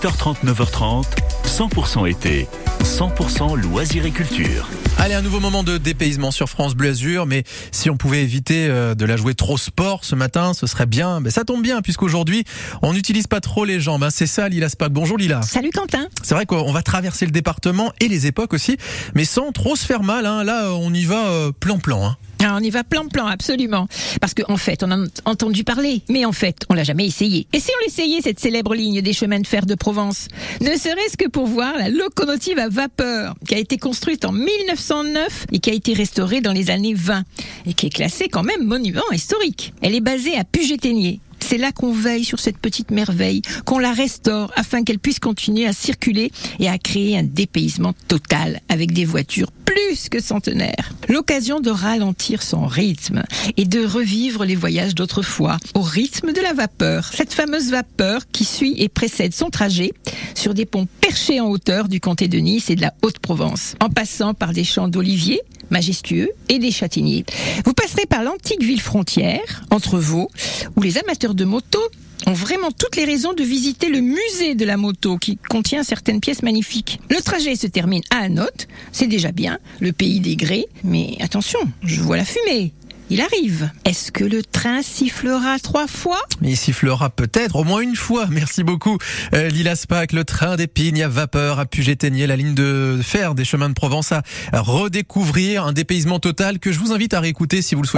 8h30, 9h30, 100% été, 100% loisirs et culture. Allez, un nouveau moment de dépaysement sur France Bleu Azur, mais si on pouvait éviter euh, de la jouer trop sport ce matin, ce serait bien. Mais ça tombe bien, puisqu'aujourd'hui, on n'utilise pas trop les jambes. hein. C'est ça, Lila Spack. Bonjour Lila. Salut Quentin. C'est vrai qu'on va traverser le département et les époques aussi, mais sans trop se faire mal. hein. Là, on y va euh, plan-plan. Alors, on y va plan-plan, absolument. Parce qu'en fait, on en a entendu parler, mais en fait, on l'a jamais essayé. Et si on l'essayait, cette célèbre ligne des chemins de fer de Provence Ne serait-ce que pour voir la locomotive à vapeur, qui a été construite en 1909 et qui a été restaurée dans les années 20, et qui est classée quand même monument historique. Elle est basée à Puget-Théniers. C'est là qu'on veille sur cette petite merveille, qu'on la restaure afin qu'elle puisse continuer à circuler et à créer un dépaysement total avec des voitures plus que centenaires. L'occasion de ralentir son rythme et de revivre les voyages d'autrefois au rythme de la vapeur. Cette fameuse vapeur qui suit et précède son trajet sur des ponts perchés en hauteur du comté de Nice et de la Haute-Provence, en passant par des champs d'oliviers majestueux et des châtaigniers. Vous passerez par l'antique ville frontière, entre Vaux, où les amateurs de moto ont vraiment toutes les raisons de visiter le musée de la moto qui contient certaines pièces magnifiques. Le trajet se termine à Anote, c'est déjà bien, le pays des grès, mais attention, je vois la fumée. Il arrive. Est-ce que le train sifflera trois fois? Il sifflera peut-être au moins une fois. Merci beaucoup. Euh, Lila Spack, le train d'épines à vapeur à Puget-Théniers, la ligne de fer des chemins de Provence à redécouvrir un dépaysement total que je vous invite à réécouter si vous le souhaitez.